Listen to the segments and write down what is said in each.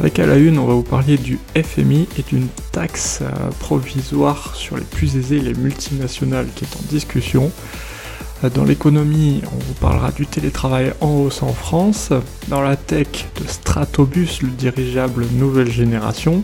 Avec à la une, on va vous parler du FMI et d'une taxe euh, provisoire sur les plus aisés les multinationales qui est en discussion. Euh, dans l'économie, on vous parlera du télétravail en hausse en France. Dans la tech, de Stratobus, le dirigeable nouvelle génération.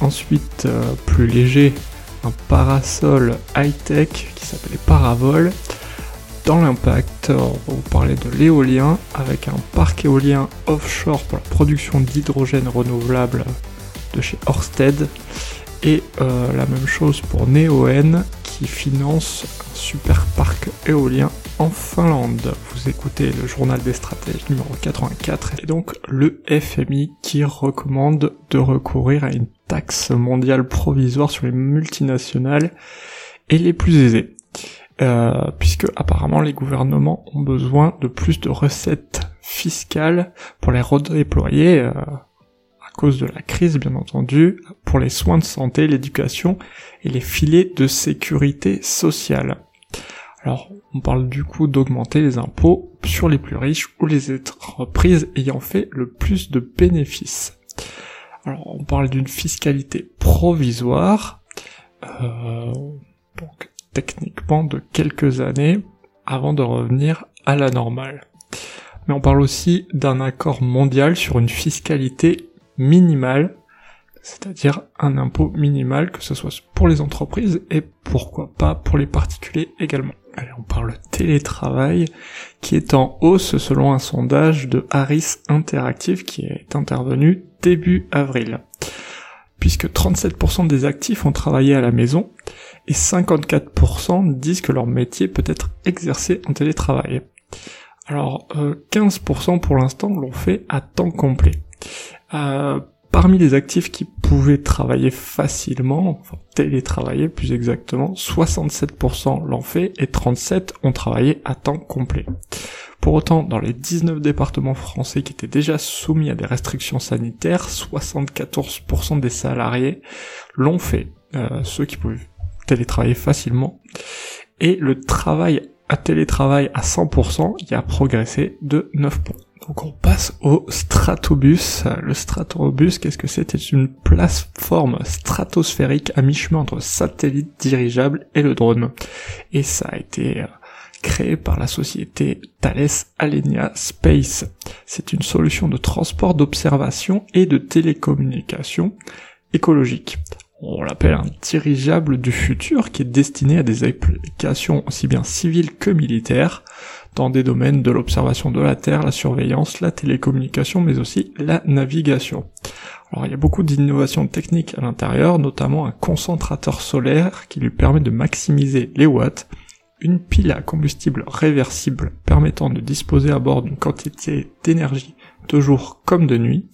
Ensuite, euh, plus léger, un parasol high-tech qui s'appelait Paravol. Dans l'impact, on va vous parler de l'éolien avec un parc éolien offshore pour la production d'hydrogène renouvelable de chez Orsted et euh, la même chose pour Neoen qui finance un super parc éolien en Finlande. Vous écoutez le journal des stratèges numéro 84 et donc le FMI qui recommande de recourir à une taxe mondiale provisoire sur les multinationales et les plus aisés. Euh, puisque apparemment les gouvernements ont besoin de plus de recettes fiscales pour les redéployer euh, à cause de la crise bien entendu, pour les soins de santé, l'éducation et les filets de sécurité sociale. Alors, on parle du coup d'augmenter les impôts sur les plus riches ou les entreprises ayant fait le plus de bénéfices. Alors, on parle d'une fiscalité provisoire, euh, donc techniquement de quelques années avant de revenir à la normale. Mais on parle aussi d'un accord mondial sur une fiscalité minimale, c'est-à-dire un impôt minimal, que ce soit pour les entreprises et pourquoi pas pour les particuliers également. Allez, on parle télétravail, qui est en hausse selon un sondage de Harris Interactive qui est intervenu début avril. Puisque 37% des actifs ont travaillé à la maison, et 54% disent que leur métier peut être exercé en télétravail. Alors, 15% euh, pour l'instant l'ont fait à temps complet. Euh, Parmi les actifs qui pouvaient travailler facilement, enfin télétravailler plus exactement, 67% l'ont fait et 37% ont travaillé à temps complet. Pour autant, dans les 19 départements français qui étaient déjà soumis à des restrictions sanitaires, 74% des salariés l'ont fait, euh, ceux qui pouvaient télétravailler facilement. Et le travail à télétravail à 100%, il a progressé de 9 points. Donc on passe au Stratobus. Le Stratobus, qu'est-ce que c'est? C'est une plateforme stratosphérique à mi-chemin entre satellite dirigeable et le drone. Et ça a été euh, créé par la société Thales Alenia Space. C'est une solution de transport d'observation et de télécommunication écologique. On l'appelle un dirigeable du futur qui est destiné à des applications aussi bien civiles que militaires dans des domaines de l'observation de la Terre, la surveillance, la télécommunication, mais aussi la navigation. Alors il y a beaucoup d'innovations techniques à l'intérieur, notamment un concentrateur solaire qui lui permet de maximiser les watts, une pile à combustible réversible permettant de disposer à bord d'une quantité d'énergie de jour comme de nuit,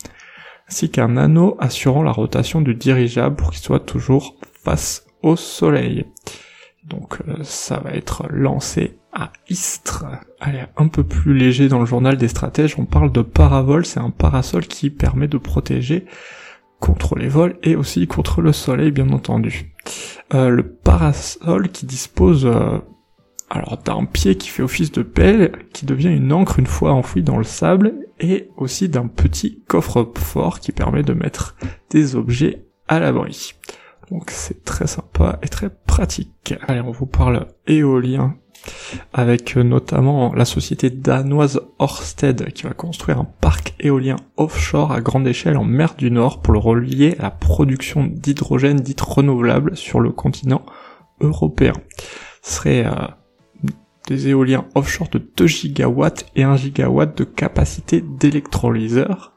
ainsi qu'un anneau assurant la rotation du dirigeable pour qu'il soit toujours face au soleil. Donc euh, ça va être lancé à Istres. Allez, un peu plus léger dans le journal des stratèges, on parle de paravol, c'est un parasol qui permet de protéger contre les vols et aussi contre le soleil bien entendu. Euh, le parasol qui dispose euh, alors d'un pied qui fait office de pelle, qui devient une encre une fois enfoui dans le sable, et aussi d'un petit coffre-fort qui permet de mettre des objets à l'abri. Donc c'est très sympa et très pratique. Allez, on vous parle éolien avec euh, notamment la société danoise Orsted qui va construire un parc éolien offshore à grande échelle en mer du Nord pour le relier à la production d'hydrogène dite renouvelable sur le continent européen. Ce serait euh, des éoliens offshore de 2 gigawatts et 1 gigawatt de capacité d'électrolyseur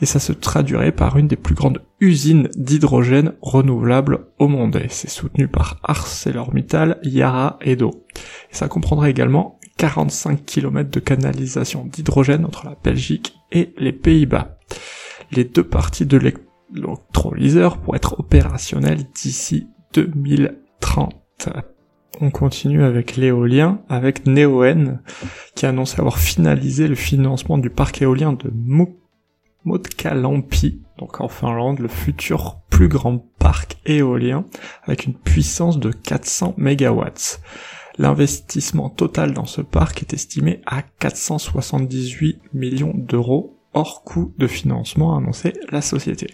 et ça se traduirait par une des plus grandes usines d'hydrogène renouvelable au monde. C'est soutenu par ArcelorMittal, Yara et Do. Ça comprendrait également 45 km de canalisation d'hydrogène entre la Belgique et les Pays-Bas. Les deux parties de l'électrolyseur pour être opérationnel d'ici 2030. On continue avec l'éolien, avec Neoen, qui a annoncé avoir finalisé le financement du parc éolien de Motkalampi, donc en Finlande, le futur plus grand parc éolien, avec une puissance de 400 MW. L'investissement total dans ce parc est estimé à 478 millions d'euros, hors coût de financement, annoncé la société.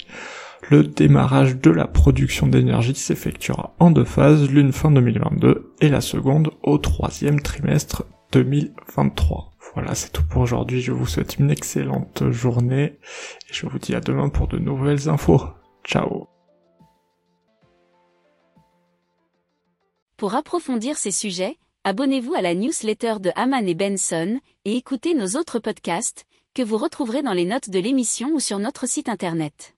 Le démarrage de la production d'énergie s'effectuera en deux phases, l'une fin 2022 et la seconde au troisième trimestre 2023. Voilà, c'est tout pour aujourd'hui. Je vous souhaite une excellente journée et je vous dis à demain pour de nouvelles infos. Ciao Pour approfondir ces sujets, abonnez-vous à la newsletter de Haman et Benson et écoutez nos autres podcasts que vous retrouverez dans les notes de l'émission ou sur notre site internet.